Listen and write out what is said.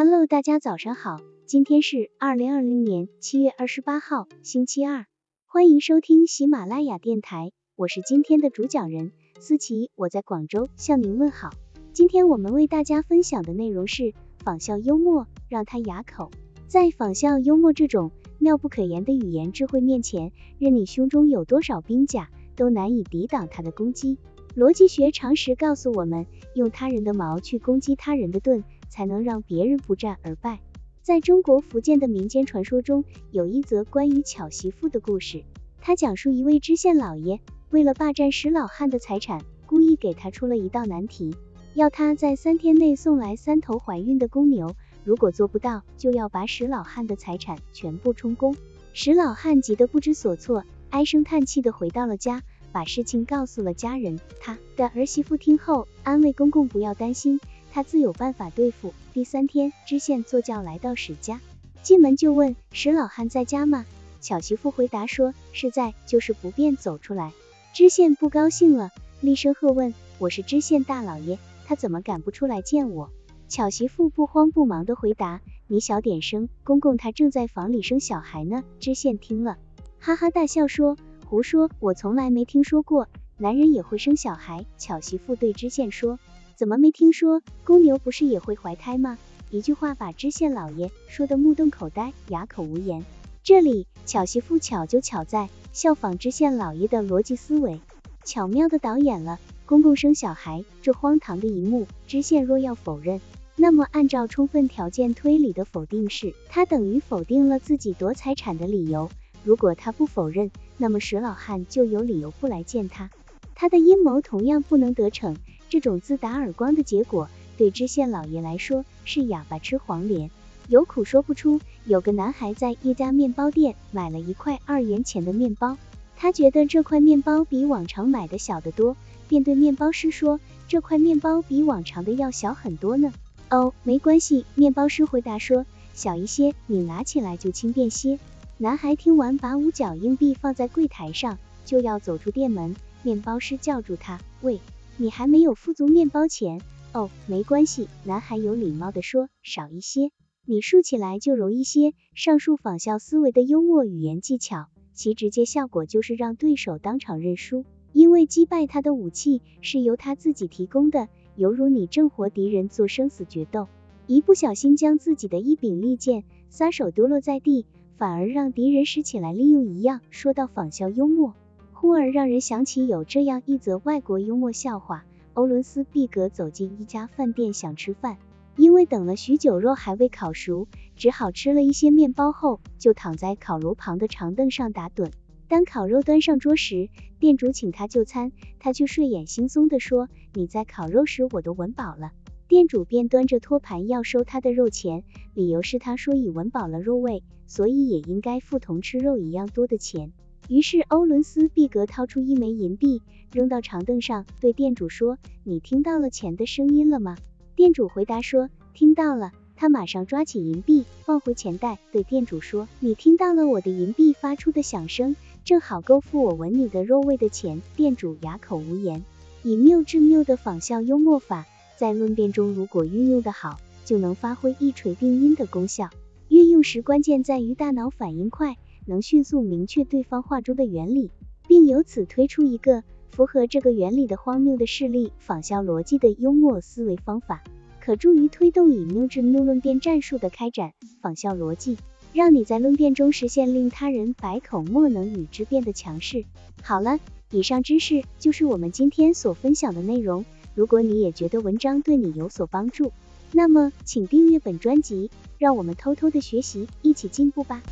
Hello，大家早上好，今天是二零二零年七月二十八号，星期二，欢迎收听喜马拉雅电台，我是今天的主讲人思琪，我在广州向您问好。今天我们为大家分享的内容是仿效幽默，让他哑口。在仿效幽默这种妙不可言的语言智慧面前，任你胸中有多少兵甲，都难以抵挡他的攻击。逻辑学常识告诉我们，用他人的矛去攻击他人的盾。才能让别人不战而败。在中国福建的民间传说中，有一则关于巧媳妇的故事。他讲述一位知县老爷为了霸占石老汉的财产，故意给他出了一道难题，要他在三天内送来三头怀孕的公牛，如果做不到，就要把石老汉的财产全部充公。石老汉急得不知所措，唉声叹气的回到了家，把事情告诉了家人。他的儿媳妇听后，安慰公公不要担心。他自有办法对付。第三天，知县坐轿来到史家，进门就问史老汉在家吗？巧媳妇回答说是在，就是不便走出来。知县不高兴了，厉声喝问：我是知县大老爷，他怎么敢不出来见我？巧媳妇不慌不忙的回答：你小点声，公公他正在房里生小孩呢。知县听了，哈哈大笑说：胡说，我从来没听说过男人也会生小孩。巧媳妇对知县说。怎么没听说公牛不是也会怀胎吗？一句话把知县老爷说的目瞪口呆，哑口无言。这里巧媳妇巧就巧在效仿知县老爷的逻辑思维，巧妙的导演了公公生小孩这荒唐的一幕。知县若要否认，那么按照充分条件推理的否定式，他等于否定了自己夺财产的理由。如果他不否认，那么石老汉就有理由不来见他，他的阴谋同样不能得逞。这种自打耳光的结果，对知县老爷来说是哑巴吃黄连，有苦说不出。有个男孩在一家面包店买了一块二元钱的面包，他觉得这块面包比往常买的小得多，便对面包师说：“这块面包比往常的要小很多呢。”哦，没关系，面包师回答说：“小一些，你拿起来就轻便些。”男孩听完，把五角硬币放在柜台上，就要走出店门。面包师叫住他：“喂！”你还没有付足面包钱哦，没关系。男孩有礼貌的说，少一些，你竖起来就容易些。上述仿效思维的幽默语言技巧，其直接效果就是让对手当场认输，因为击败他的武器是由他自己提供的，犹如你正和敌人做生死决斗，一不小心将自己的一柄利剑撒手丢落在地，反而让敌人拾起来利用一样。说到仿效幽默。忽而让人想起有这样一则外国幽默笑话：欧伦斯·毕格走进一家饭店想吃饭，因为等了许久肉还未烤熟，只好吃了一些面包后就躺在烤炉旁的长凳上打盹。当烤肉端上桌时，店主请他就餐，他却睡眼惺忪地说：“你在烤肉时我都闻饱了。”店主便端着托盘要收他的肉钱，理由是他说已闻饱了肉味，所以也应该付同吃肉一样多的钱。于是欧伦斯·毕格掏出一枚银币，扔到长凳上，对店主说：“你听到了钱的声音了吗？”店主回答说：“听到了。”他马上抓起银币放回钱袋，对店主说：“你听到了我的银币发出的响声，正好够付我闻你的肉味的钱。”店主哑口无言。以谬制谬的仿效幽默法，在论辩中如果运用的好，就能发挥一锤定音的功效。运用时关键在于大脑反应快。能迅速明确对方话中的原理，并由此推出一个符合这个原理的荒谬的事例，仿效逻辑的幽默思维方法，可助于推动以谬制谬论辩战术的开展。仿效逻辑，让你在论辩中实现令他人百口莫能与之辩的强势。好了，以上知识就是我们今天所分享的内容。如果你也觉得文章对你有所帮助，那么请订阅本专辑，让我们偷偷的学习，一起进步吧。